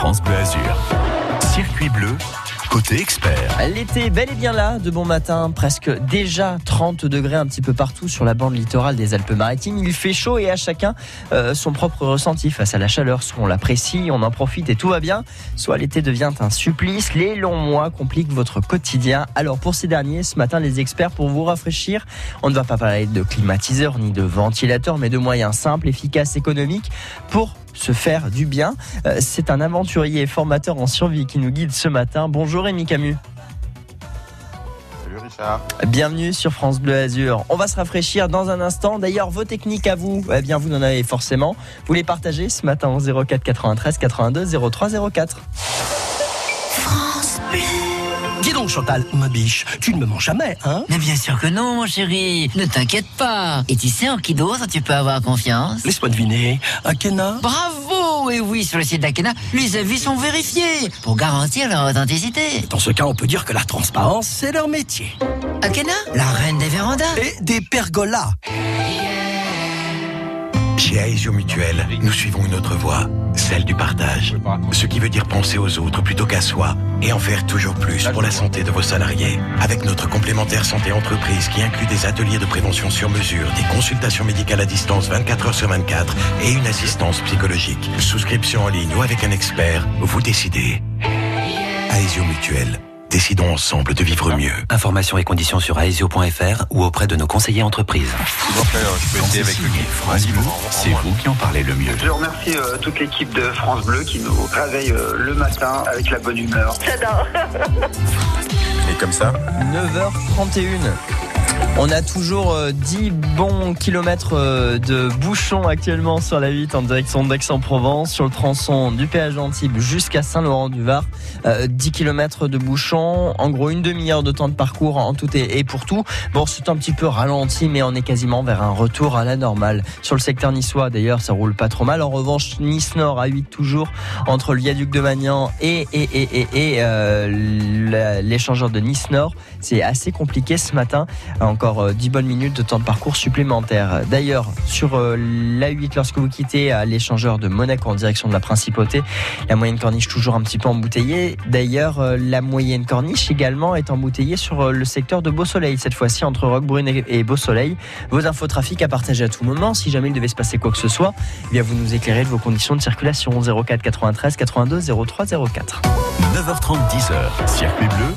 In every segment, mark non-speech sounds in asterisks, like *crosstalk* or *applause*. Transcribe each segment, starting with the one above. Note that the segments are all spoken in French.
France Bleu Azur. Circuit bleu, côté expert. L'été bel et bien là, de bon matin, presque déjà 30 degrés un petit peu partout sur la bande littorale des Alpes-Maritimes. Il fait chaud et à chacun euh, son propre ressenti face à la chaleur. Soit on l'apprécie, on en profite et tout va bien, soit l'été devient un supplice. Les longs mois compliquent votre quotidien. Alors pour ces derniers, ce matin, les experts, pour vous rafraîchir, on ne va pas parler de climatiseur ni de ventilateur, mais de moyens simples, efficaces, économiques pour se faire du bien. Euh, C'est un aventurier et formateur en survie qui nous guide ce matin. Bonjour Rémi Camus. Salut Richard. Bienvenue sur France Bleu Azur. On va se rafraîchir dans un instant. D'ailleurs, vos techniques à vous, eh bien, vous en avez forcément. Vous les partagez ce matin au 04 93 82 03 04. Dis donc Chantal, ma biche, tu ne me mens jamais, hein Mais bien sûr que non, mon chéri. Ne t'inquiète pas. Et tu sais en qui d'autre tu peux avoir confiance Laisse-moi deviner, Akena? Bravo Et oui, sur le site d'Akena, les avis sont vérifiés pour garantir leur authenticité. Dans ce cas, on peut dire que la transparence, c'est leur métier. Akena, la reine des vérandas. Et des pergolas. Chez Aesio Mutuel, nous suivons une autre voie, celle du partage. Ce qui veut dire penser aux autres plutôt qu'à soi et en faire toujours plus pour la santé de vos salariés. Avec notre complémentaire santé entreprise qui inclut des ateliers de prévention sur mesure, des consultations médicales à distance 24 heures sur 24 et une assistance psychologique. Souscription en ligne ou avec un expert, vous décidez. Aesio Mutuel. Décidons ensemble de vivre mieux. Informations et conditions sur aesio.fr ou auprès de nos conseillers entreprises. C'est vous qui en parlez le mieux. Je remercie euh, toute l'équipe de France Bleu qui nous réveille euh, le matin avec la bonne humeur. Et comme ça, 9h31. On a toujours euh, 10 bons kilomètres euh, de bouchons actuellement sur la 8 en direction d'Aix-en-Provence, sur le tronçon du péage d'Antibes jusqu'à Saint-Laurent-du-Var. Euh, 10 kilomètres de bouchons, en gros une demi-heure de temps de parcours en tout et, pour tout. Bon, c'est un petit peu ralenti, mais on est quasiment vers un retour à la normale. Sur le secteur niçois, d'ailleurs, ça roule pas trop mal. En revanche, Nice-Nord à 8 toujours, entre le viaduc de Magnan et, euh, l'échangeur de Nice-Nord. C'est assez compliqué ce matin. Encore euh, 10 bonnes minutes de temps de parcours supplémentaires. D'ailleurs, sur euh, l'A8, lorsque vous quittez à l'échangeur de Monaco en direction de la Principauté, la moyenne corniche toujours un petit peu embouteillée. D'ailleurs, euh, la moyenne corniche également est embouteillée sur euh, le secteur de Beau Soleil, cette fois-ci entre Roquebrune et et Beau Soleil. Vos infos trafic à partager à tout moment. Si jamais il devait se passer quoi que ce soit, eh bien vous nous éclairez de vos conditions de circulation 04 93 82 03 04. 9h30, 10h. Circuit bleu,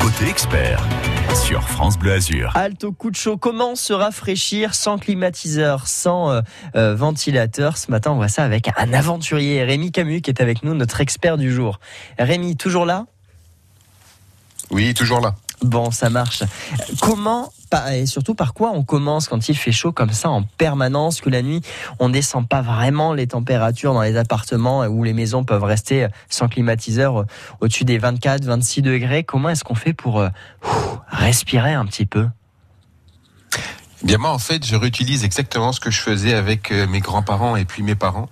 côté expert. Sur France Bleu Azur. Alto coup de chaud, comment se rafraîchir sans climatiseur, sans euh, euh, ventilateur? Ce matin, on voit ça avec un aventurier, Rémi Camus, qui est avec nous, notre expert du jour. Rémi, toujours là? Oui, toujours là. Bon, ça marche. Comment et surtout par quoi on commence quand il fait chaud comme ça en permanence, que la nuit on descend pas vraiment les températures dans les appartements où les maisons peuvent rester sans climatiseur euh, au-dessus des 24, 26 degrés? Comment est-ce qu'on fait pour euh, respirer un petit peu? Eh Bien moi en fait je réutilise exactement ce que je faisais avec euh, mes grands-parents et puis mes parents.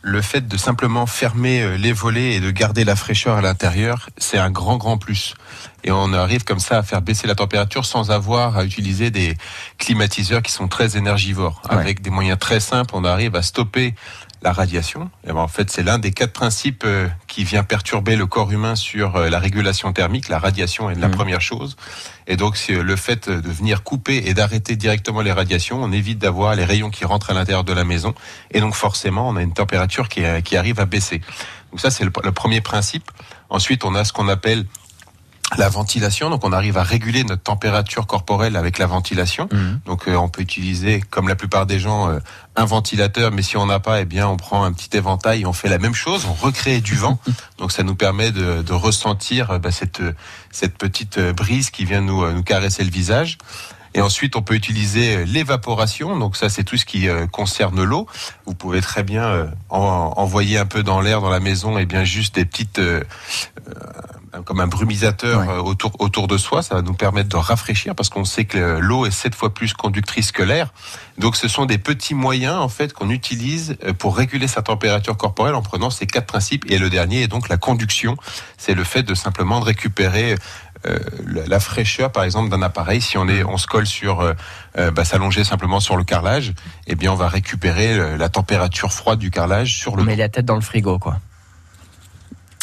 Le fait de simplement fermer euh, les volets et de garder la fraîcheur à l'intérieur, c'est un grand grand plus. Et on arrive comme ça à faire baisser la température sans avoir à utiliser des climatiseurs qui sont très énergivores. Ouais. Avec des moyens très simples, on arrive à stopper la radiation. Et ben, en fait, c'est l'un des quatre principes euh, qui vient perturber le corps humain sur euh, la régulation thermique. La radiation est la Mhm. première chose. Et donc, c'est euh, le fait de venir couper et d'arrêter directement les radiations, on évite d'avoir les rayons qui rentrent à l'intérieur de la maison. Et donc, forcément, on a une température qui, qui arrive à baisser. Donc ça, c'est le, le premier principe. Ensuite, on a ce qu'on appelle la ventilation, donc on arrive à réguler notre température corporelle avec la ventilation. Donc euh, on peut utiliser, comme la plupart des gens, euh, un ventilateur, mais si on n'a pas, eh bien on prend un petit éventail et on fait la même chose, on recrée du vent. *laughs* Donc ça nous permet de, de ressentir euh, bah, cette cette petite brise qui vient nous nous caresser le visage. Et ensuite, on peut utiliser l'évaporation. Donc ça, c'est tout ce qui euh, concerne l'eau. Vous pouvez très bien euh, en- envoyer un peu dans l'air dans la maison, et bien juste des petites euh, comme un brumisateur autour autour de soi. Ça va nous permettre de rafraîchir parce qu'on sait que l'eau est sept fois plus conductrice que l'air. Donc, ce sont des petits moyens en fait qu'on utilise pour réguler sa température corporelle en prenant ces quatre principes. Et le dernier est donc la conduction. C'est le fait de simplement de récupérer euh, la fraîcheur, par exemple, d'un appareil. Si on est, on se colle sur, euh, euh, bah, s'allonger simplement sur le carrelage, eh bien, on va récupérer euh, la température froide du carrelage sur On le. met la tête dans le frigo, quoi.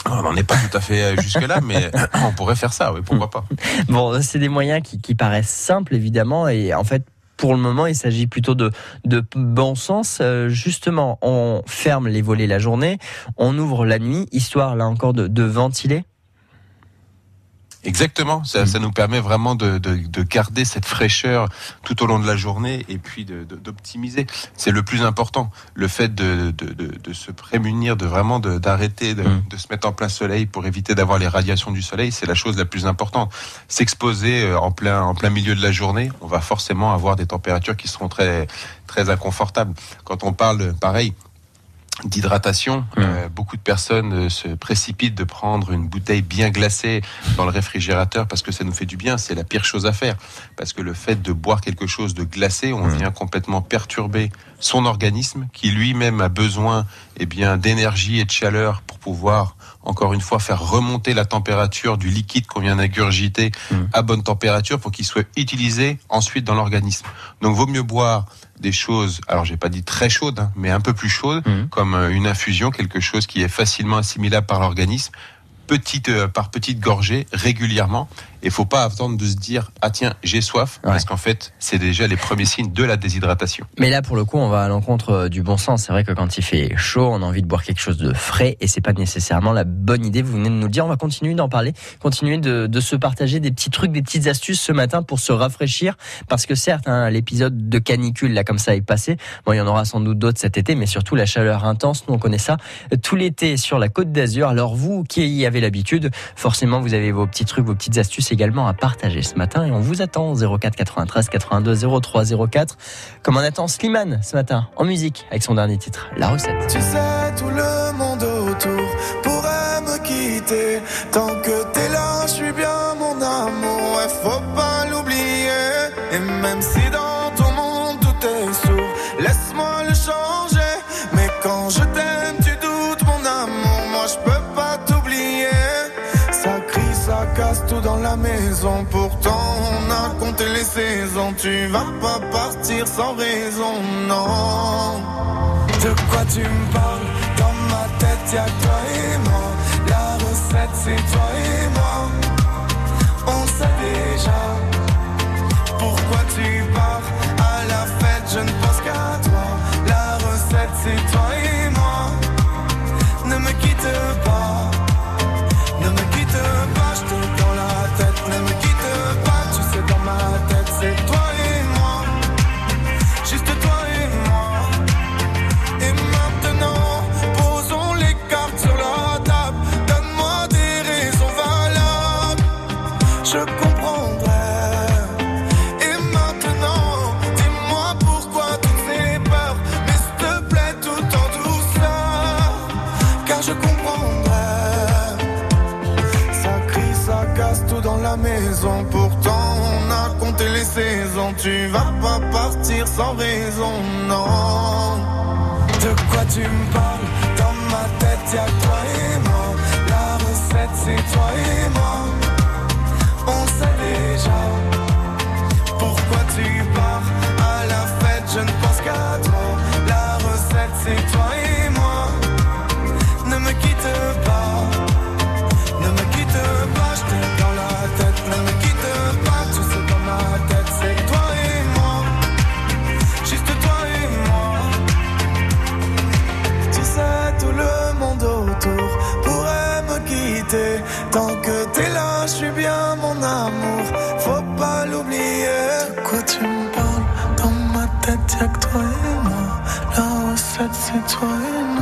on n'en est pas tout à fait jusque-là, mais on pourrait faire ça, oui, pourquoi pas. *laughs* Bon, c'est des moyens qui, qui paraissent simples, évidemment, et en fait, pour le moment, il s'agit plutôt de, de bon sens. Euh, justement, on ferme les volets la journée, on ouvre la nuit, histoire, là encore, de, de ventiler. Exactement, ça, Mm. ça nous permet vraiment de, de, de garder cette fraîcheur tout au long de la journée et puis de- d'optimiser. C'est le plus important, le fait de, se prémunir, de vraiment d'arrêter de, Mm. de se mettre en plein soleil pour éviter d'avoir les radiations du soleil, c'est la chose la plus importante. S'exposer euh, en plein, en plein milieu de la journée, on va forcément avoir des températures qui seront très, très inconfortables. Quand on parle, pareil, d'hydratation, Mm. euh, beaucoup de personnes euh, se précipitent de prendre une bouteille bien glacée dans le réfrigérateur parce que ça nous fait du bien. C'est la pire chose à faire parce que le fait de boire quelque chose de glacé, on vient complètement perturber son organisme qui lui-même a besoin eh bien d'énergie et de chaleur pour pouvoir encore une fois faire remonter la température du liquide qu'on vient d'ingurgiter Mm. à bonne température pour qu'il soit utilisé ensuite dans l'organisme. Donc vaut mieux boire des choses, alors j'ai pas dit très chaudes, hein, mais un peu plus chaudes, Mhm. comme euh, une infusion, quelque chose qui est facilement assimilable par l'organisme, petite euh, par petite gorgée, régulièrement. Et faut pas attendre de se dire ah tiens j'ai soif, Ouais. parce qu'en fait c'est déjà les premiers signes de la déshydratation. Mais là, pour le coup, on va à l'encontre euh, du bon sens. C'est vrai que quand il fait chaud, on a envie de boire quelque chose de frais et c'est pas nécessairement la bonne idée. Vous venez de nous le dire. On va continuer d'en parler, continuer de, de se partager des petits trucs, des petites astuces ce matin pour se rafraîchir. Parce que certes, hein, l'épisode de canicule, là, comme ça, est passé. Bon, il y en aura sans doute d'autres cet été, mais surtout la chaleur intense. Nous, on connaît ça tout l'été sur la côte d'Azur. Alors, vous qui y avez l'habitude, forcément, vous avez vos petits trucs, vos petites astuces à partager ce matin et on vous attend au 04 93 82 03 04. Comme on attend Slimane ce matin en musique avec son dernier titre, La recette. Tu sais, tout le monde autour pourrait me quitter. Tant que maison. Pourtant, on a compté les saisons. Tu vas pas partir sans raison, non. De quoi tu me parles? Dans ma tête y'a toi et moi La recette c'est toi et moi On sait déjà Pourquoi tu Pourtant, on a compté les saisons. Tu vas pas partir sans raison, non. De quoi tu me parles? Dans ma tête y'a toi et recette,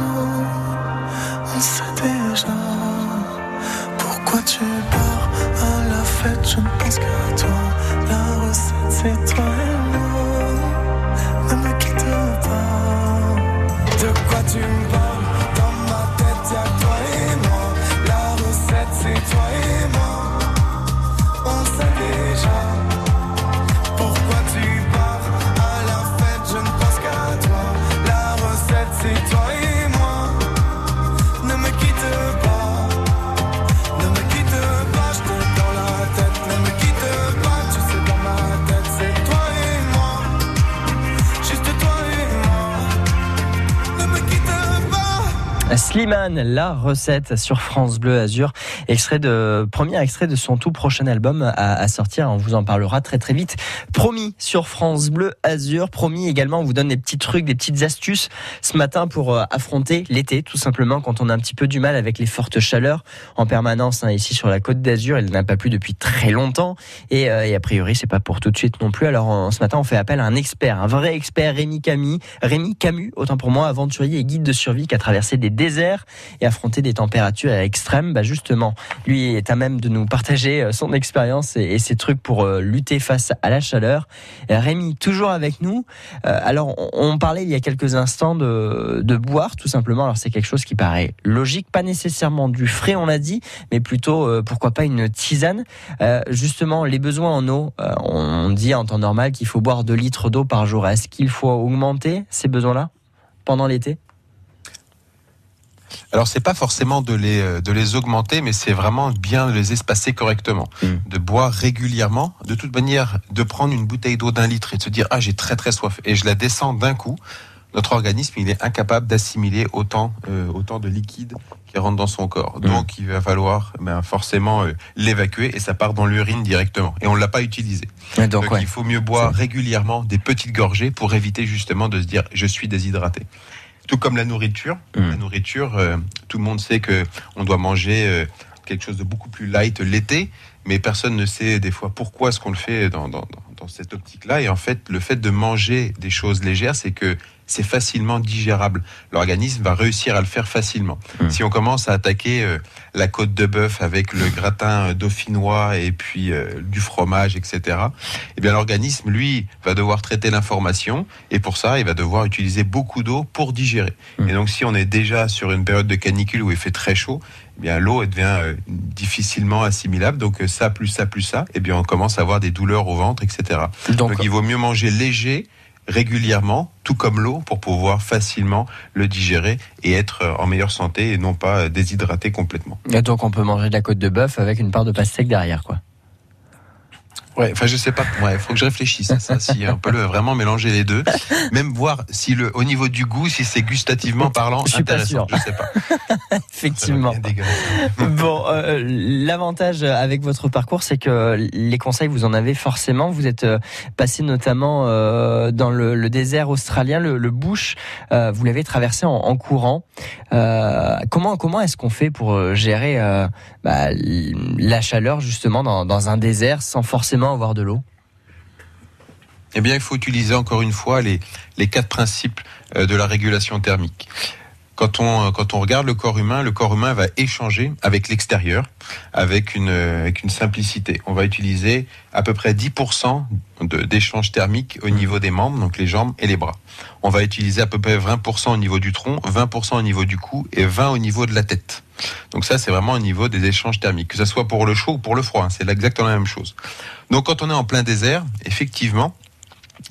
La recette sur France Bleu Azur, extrait de premier extrait de son tout prochain album à, à, sortir. On vous en parlera très très vite. Promis sur France Bleu Azur. Promis également, on vous donne des petits trucs, des petites astuces ce matin pour euh, affronter l'été, tout simplement quand on a un petit peu du mal avec les fortes chaleurs en permanence hein, ici sur la Côte d'Azur. Il n'a pas plu depuis très longtemps et, euh, et a priori c'est pas pour tout de suite non plus. Alors ce matin, on fait appel à un expert, un vrai expert, Rémi Camus, Rémi Camus, autant pour moi, aventurier et guide de survie qui a traversé des déserts et affronté des températures extrêmes. Bah justement, lui est à même de nous partager euh, son expérience et, ses trucs pour euh, lutter face à la chaleur. Et Rémi, toujours avec nous. Euh, alors, on, parlait il y a quelques instants de, boire, tout simplement. Alors, c'est quelque chose qui paraît logique, pas nécessairement du frais, on l'a dit, mais plutôt, euh, pourquoi pas une tisane. Euh, justement, les besoins en eau, on dit en temps normal qu'il faut boire 2 litres d'eau par jour. Est-ce qu'il faut augmenter ces besoins-là pendant l'été? Alors c'est pas forcément de les de les augmenter, mais c'est vraiment bien de les espacer correctement, mmh. de boire régulièrement. De toute manière, de prendre une bouteille d'eau d'un litre et de se dire ah j'ai très très soif et je la descends d'un coup. Notre organisme il est incapable d'assimiler autant euh, autant de liquide qui rentre dans son corps. Mmh. Donc il va falloir ben, forcément euh, l'évacuer et ça part dans l'urine directement. Et on l'a pas utilisé. donc, donc ouais. il faut mieux boire régulièrement des petites gorgées pour éviter justement de se dire je suis déshydraté tout comme la nourriture. Mmh. La nourriture, euh, tout le monde sait que on doit manger euh, quelque chose de beaucoup plus light l'été, mais personne ne sait des fois pourquoi est-ce qu'on le fait dans, dans, dans cette optique-là. Et en fait, le fait de manger des choses légères, c'est que c'est facilement digérable. L'organisme va réussir à le faire facilement. Mmh. Si on commence à attaquer euh, la côte de bœuf avec le gratin dauphinois et puis euh, du fromage, etc., eh bien l'organisme, lui, va devoir traiter l'information et pour ça, il va devoir utiliser beaucoup d'eau pour digérer. Mmh. Et donc, si on est déjà sur une période de canicule où il fait très chaud, eh bien l'eau devient euh, difficilement assimilable. Donc ça plus ça plus ça, eh bien on commence à avoir des douleurs au ventre, etc. Donc, donc il vaut mieux manger léger régulièrement, tout comme l'eau, pour pouvoir facilement le digérer et être en meilleure santé et non pas déshydraté complètement. Et donc on peut manger de la côte de bœuf avec une part de pastèque derrière, quoi. Ouais, enfin je sais pas. Ouais, faut que je réfléchisse à ça. Si on peut le, vraiment mélanger les deux, même voir si le, au niveau du goût, si c'est gustativement parlant je suis intéressant. Pas sûr. Je sais pas. *laughs* Effectivement. *laughs* bon, euh, l'avantage avec votre parcours, c'est que les conseils vous en avez forcément. Vous êtes passé notamment euh, dans le, le, désert australien, le, le bush. Euh, vous l'avez traversé en, en courant. Euh, comment comment est-ce qu'on fait pour gérer bah, la chaleur justement dans, dans un désert sans forcément avoir de l'eau Eh bien, il faut utiliser encore une fois les, les quatre principes de la régulation thermique. Quand on, quand on regarde le corps humain, le corps humain va échanger avec l'extérieur avec une, avec une simplicité. On va utiliser à peu près 10% d'échange thermique au niveau des membres, donc les jambes et les bras. On va utiliser à peu près 20% au niveau du tronc, 20% au niveau du cou et 20% au niveau de la tête. Donc ça, c'est vraiment au niveau des échanges thermiques, que ce soit pour le chaud ou pour le froid, hein, c'est exactement la même chose. Donc quand on est en plein désert, effectivement,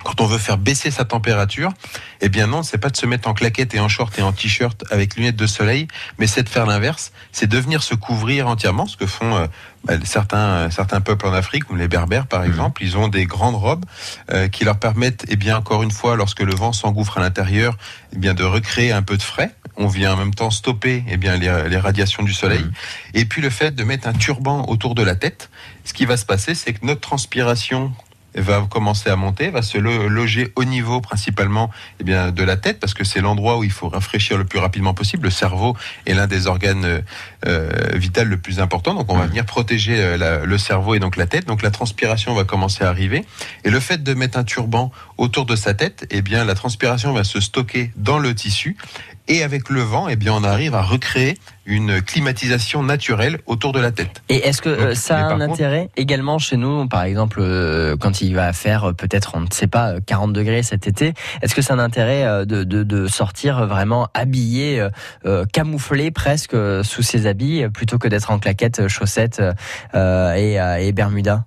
quand on veut faire baisser sa température, eh bien non, c'est pas de se mettre en claquette et en short et en t-shirt avec lunettes de soleil, mais c'est de faire l'inverse, c'est de venir se couvrir entièrement, ce que font euh, bah, certains certains peuples en Afrique, comme les Berbères par exemple, mmh. ils ont des grandes robes euh, qui leur permettent, eh bien encore une fois, lorsque le vent s'engouffre à l'intérieur, eh bien de recréer un peu de frais. On vient en même temps stopper eh bien les, les radiations du soleil, mmh. et puis le fait de mettre un turban autour de la tête. Ce qui va se passer, c'est que notre transpiration va commencer à monter, va se loger au niveau principalement eh bien, de la tête, parce que c'est l'endroit où il faut rafraîchir le plus rapidement possible. Le cerveau est l'un des organes euh, vitaux le plus important, donc on va venir protéger euh, la, le cerveau et donc la tête. Donc la transpiration va commencer à arriver, et le fait de mettre un turban autour de sa tête, eh bien la transpiration va se stocker dans le tissu, et avec le vent, eh bien, on arrive à recréer une climatisation naturelle autour de la tête. Et est-ce que Donc, ça a un intérêt également chez nous, par exemple, euh, quand il va faire peut-être, on ne sait pas, 40 degrés cet été, est-ce que c'est un intérêt de, de, de, sortir vraiment habillé, euh, camouflé presque sous ses habits, plutôt que d'être en claquettes, chaussettes euh, et, et Bermuda?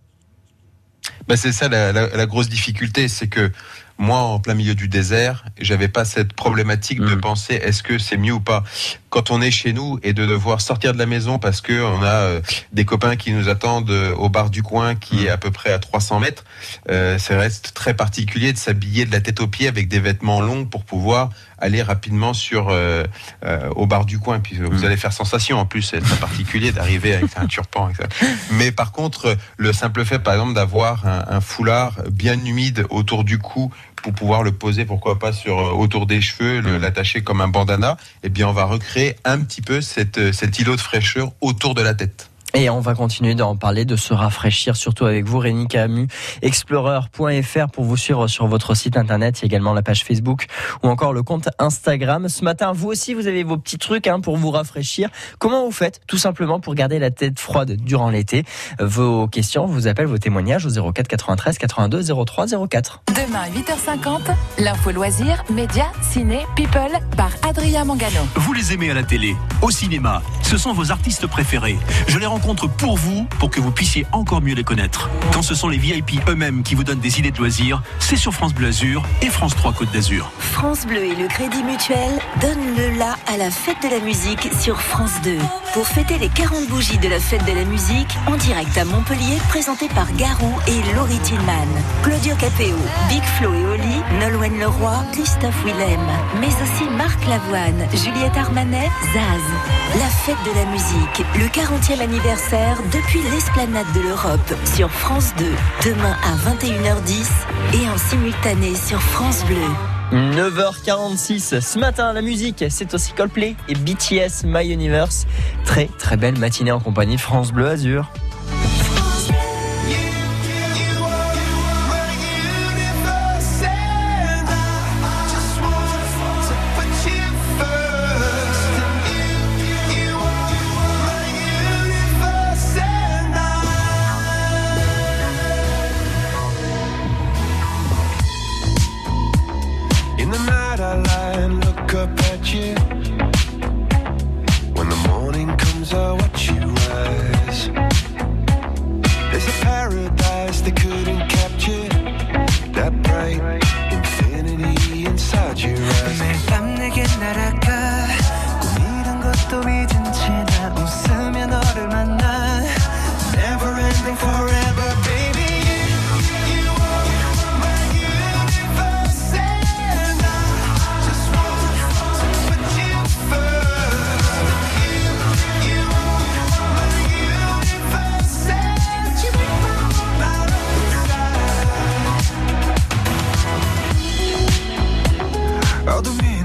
Bah c'est ça la, la, la, grosse difficulté, c'est que moi en plein milieu du désert, j'avais pas cette problématique de Mm. penser est-ce que c'est mieux ou pas? Quand on est chez nous et de devoir sortir de la maison parce que on a euh, des copains qui nous attendent euh, au bar du coin qui Mm. est à peu près à 300 mètres, euh, ça reste très particulier de s'habiller de la tête aux pieds avec des vêtements longs pour pouvoir aller rapidement sur euh, euh, au bar du coin. Puis vous Mm. allez faire sensation en plus, c'est très particulier d'arriver avec un ça. Mais par contre, le simple fait, par exemple, d'avoir un, un foulard bien humide autour du cou pour pouvoir le poser, pourquoi pas sur euh, autour des cheveux, le- Mm. l'attacher comme un bandana, eh bien, on va recréer un petit peu cette, cet îlot de fraîcheur autour de la tête. Et on va continuer d'en parler, de se rafraîchir, surtout avec vous, Rémi Camus, explorer.fr pour vous suivre sur votre site internet. Il y a également la page Facebook ou encore le compte Instagram. Ce matin, vous aussi, vous avez vos petits trucs hein, pour vous rafraîchir. Comment vous faites Tout simplement pour garder la tête froide durant l'été? Vos questions, vous appelez vos témoignages au 04 93 82 03 04. Demain, 8h50, l'info loisir, médias, ciné, people, par Adrien Mangano. Vous les aimez à la télé, au cinéma. Ce sont vos artistes préférés. Je les rencontre pour vous, pour que vous puissiez encore mieux les connaître. Quand ce sont les VIP eux-mêmes qui vous donnent des idées de loisirs, c'est sur France Bleu Azur et France 3 Côte d'Azur. France Bleu et le Crédit Mutuel donnent le la à la fête de la musique sur France 2. Pour fêter les 40 bougies de la fête de la musique, en direct à Montpellier, présenté par Garou et Laurie Tillman. Claudio Capéo, Big Flo et Oli, Nolwenn Leroy, Christophe Willem, mais aussi Marc Lavoine, Juliette Armanet, Zaz. La fête de la musique, le 40e anniversaire depuis l'esplanade de l'Europe sur France 2, demain à 21h10 et en simultané sur France Bleu. 9h46 ce matin la musique c'est aussi Coldplay et BTS My Universe. Très très belle matinée en compagnie France Bleu Azur you. Tá Proud of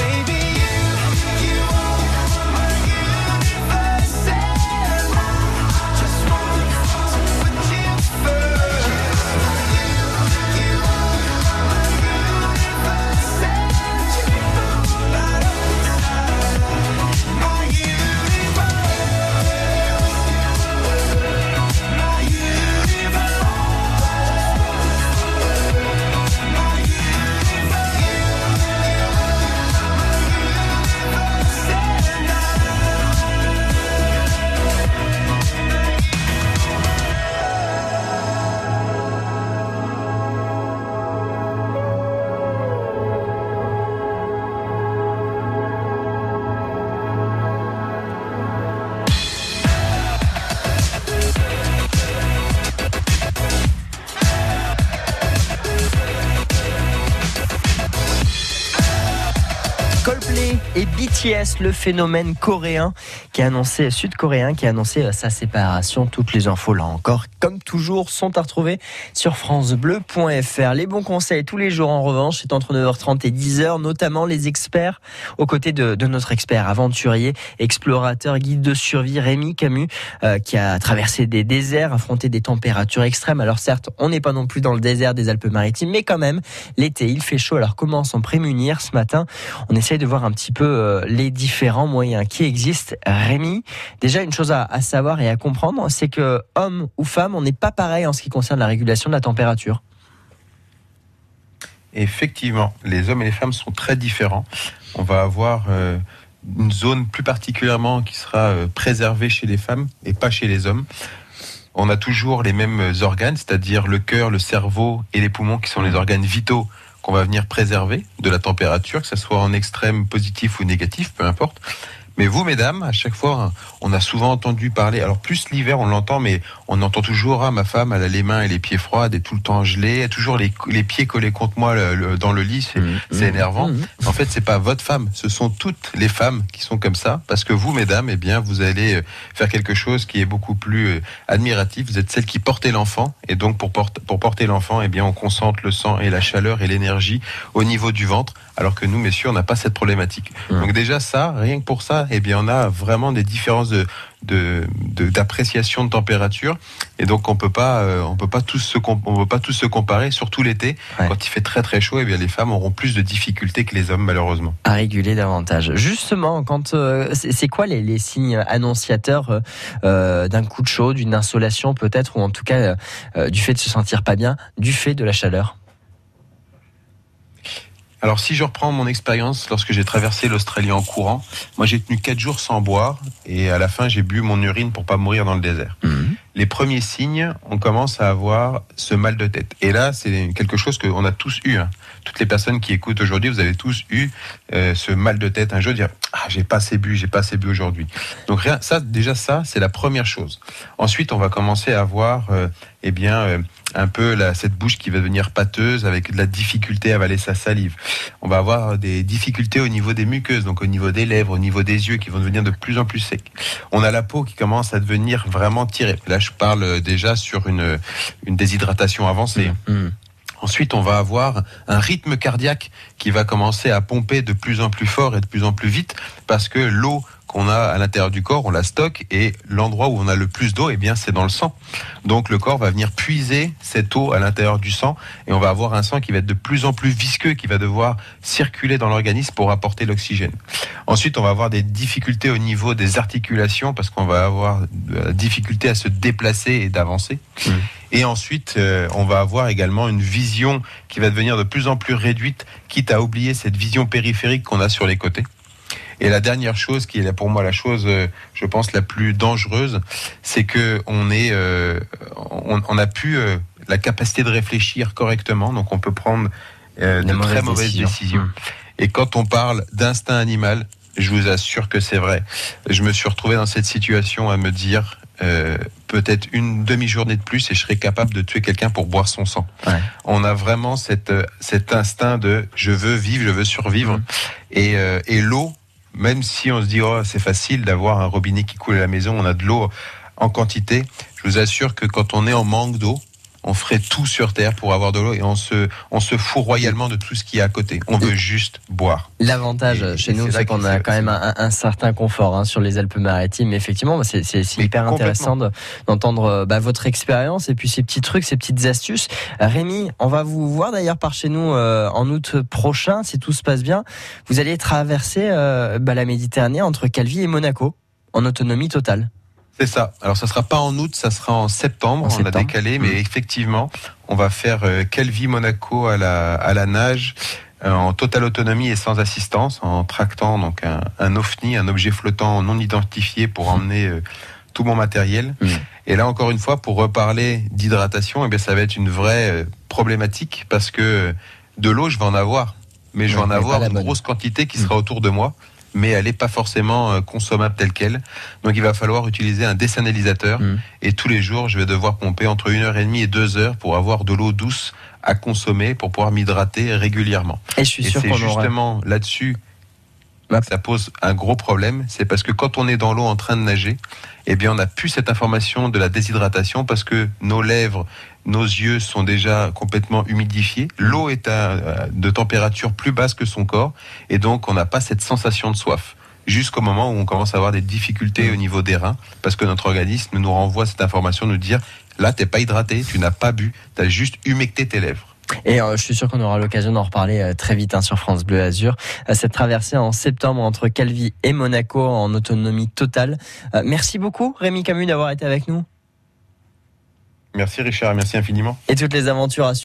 BTS, le phénomène coréen qui a annoncé, sud-coréen qui a annoncé euh, sa séparation. Toutes les infos là encore, comme toujours, sont à retrouver sur francebleu.fr. Les bons conseils tous les jours en revanche, c'est entre 9h30 et 10h, notamment les experts aux côtés de, notre expert aventurier, explorateur, guide de survie Rémi Camus, euh, qui a traversé des déserts, affronté des températures extrêmes. Alors certes, on n'est pas non plus dans le désert des Alpes-Maritimes, mais quand même, l'été, il fait chaud. Alors comment s'en prémunir ce matin? On essaye de voir un petit peu euh, les différents moyens qui existent. Rémi, déjà une chose à, savoir et à comprendre, c'est que homme ou femme, on n'est pas pareil en ce qui concerne la régulation de la température. Effectivement, les hommes et les femmes sont très différents. On va avoir euh, une zone plus particulièrement qui sera euh, préservée chez les femmes et pas chez les hommes. On a toujours les mêmes organes, c'est-à-dire le cœur, le cerveau et les poumons qui sont les organes vitaux qu'on va venir préserver de la température, que ce soit en extrême positif ou négatif, peu importe. Mais vous, mesdames, à chaque fois, on a souvent entendu parler. Alors plus l'hiver, on l'entend, mais on entend toujours ah ma femme, elle a les mains et les pieds froids, elle est tout le temps gelée, elle a toujours les, les pieds collés contre moi le- le- dans le lit, c'est c'est énervant. En fait, c'est pas votre femme, ce sont toutes les femmes qui sont comme ça, parce que vous, mesdames, eh bien, vous allez euh, faire quelque chose qui est beaucoup plus euh, admiratif. Vous êtes celle qui portez l'enfant, et donc pour, porte- pour porter l'enfant, eh bien, on concentre le sang et la chaleur et l'énergie au niveau du ventre, alors que nous, messieurs, on n'a pas cette problématique. Donc déjà ça, rien que pour ça, eh bien, on a vraiment des différences de de- de- d'appréciation de, température. Et donc on peut pas euh, on peut pas tous se on peut pas tous se comparer surtout l'été. Quand il fait très très chaud et bien les femmes auront plus de difficultés que les hommes malheureusement. À réguler davantage. Justement, quand euh, c'est quoi les, les signes annonciateurs euh, d'un coup de chaud, d'une insolation peut-être, ou en tout cas du fait de se sentir pas bien, du fait de la chaleur? Alors si je reprends mon expérience lorsque j'ai traversé l'Australie en courant, moi j'ai tenu quatre jours sans boire et à la fin j'ai bu mon urine pour pas mourir dans le désert. Les premiers signes, on commence à avoir ce mal de tête. Et là, c'est quelque chose qu'on a tous eu. hein. Toutes les personnes qui écoutent aujourd'hui, vous avez tous eu euh, ce mal de tête un jour, dire ah j'ai pas assez bu, j'ai pas assez bu aujourd'hui. Donc rien, ça déjà ça c'est la première chose. Ensuite, on va commencer à avoir euh, eh bien euh, un peu cette bouche qui va devenir pâteuse avec de la difficulté à avaler sa salive. On va avoir des difficultés au niveau des muqueuses, donc au niveau des lèvres, au niveau des yeux qui vont devenir de plus en plus secs. On a la peau qui commence à devenir vraiment tirée. Là, je parle déjà sur une, une déshydratation avancée. Ensuite, on va avoir un rythme cardiaque qui va commencer à pomper de plus en plus fort et de plus en plus vite parce que l'eau qu'on a à l'intérieur du corps, on la stocke et l'endroit où on a le plus d'eau, eh bien, c'est dans le sang. Donc, le corps va venir puiser cette eau à l'intérieur du sang et on va avoir un sang qui va être de plus en plus visqueux, qui va devoir circuler dans l'organisme pour apporter l'oxygène. Ensuite, on va avoir des difficultés au niveau des articulations parce qu'on va avoir de la difficulté à se déplacer et d'avancer. Et ensuite, euh, on va avoir également une vision qui va devenir de plus en plus réduite, quitte à oublier cette vision périphérique qu'on a sur les côtés. Et la dernière chose, qui est là pour moi la chose, euh, je pense, la plus dangereuse, c'est que on est, euh, on, on a plus euh, la capacité de réfléchir correctement, donc on peut prendre euh, de très mauvaises décisions. décisions. Et quand on parle d'instinct animal, je vous assure que c'est vrai. Je me suis retrouvé dans cette situation à me dire euh, peut-être une demi-journée de plus et je serais capable de tuer quelqu'un pour boire son sang. On a vraiment cette, cet instinct de je veux vivre, je veux survivre. Et, euh, et l'eau, même si on se dit oh c'est facile d'avoir un robinet qui coule à la maison, on a de l'eau en quantité. Je vous assure que quand on est en manque d'eau, on ferait tout sur terre pour avoir de l'eau et on se, on se fout royalement de tout ce qui est à côté. On veut juste boire. L'avantage chez nous, c'est qu'on a quand même un, un certain confort hein, sur les Alpes-Maritimes. Effectivement, c'est c'est- hyper intéressant de- d'entendre euh, bah, votre expérience et puis ces petits trucs, ces petites astuces. Rémi, on va vous voir d'ailleurs par chez nous euh, en août prochain, si tout se passe bien. Vous allez traverser euh, bah, la Méditerranée entre Calvi et Monaco en autonomie totale. C'est ça. Alors ça sera pas en août, ça sera en septembre. En on septembre. a décalé, mais effectivement, on va faire euh, Calvi Monaco à la à la nage euh, en totale autonomie et sans assistance, en tractant donc un, un OFNI, un objet flottant non identifié pour emmener euh, tout mon matériel. Et là encore une fois, pour reparler d'hydratation, eh bien ça va être une vraie euh, problématique parce que euh, de l'eau, je vais en avoir, mais je vais Ouais, en avoir une bonne. grosse quantité qui sera autour de moi. Mais elle n'est pas forcément euh, consommable telle qu'elle. Donc il va falloir utiliser un désanalisateur. Et tous les jours, je vais devoir pomper entre une heure et demie et deux heures pour avoir de l'eau douce à consommer pour pouvoir m'hydrater régulièrement. Et je suis sûr c'est aura- justement là-dessus ça pose un gros problème. C'est parce que quand on est dans l'eau en train de nager, eh bien, on n'a plus cette information de la déshydratation parce que nos lèvres, nos yeux sont déjà complètement humidifiés. L'eau est à, de température plus basse que son corps et donc on n'a pas cette sensation de soif jusqu'au moment où on commence à avoir des difficultés au niveau des reins, parce que notre organisme nous renvoie cette information, nous dire là, t'es pas hydraté, tu n'as pas bu, tu as juste humecté tes lèvres. Et euh, je suis sûr qu'on aura l'occasion d'en reparler euh, très vite hein, sur France Bleu Azur. Euh, cette traversée en septembre entre Calvi et Monaco en autonomie totale. Merci beaucoup Rémi Camus d'avoir été avec nous. Merci Richard, merci infiniment. Et toutes les aventures à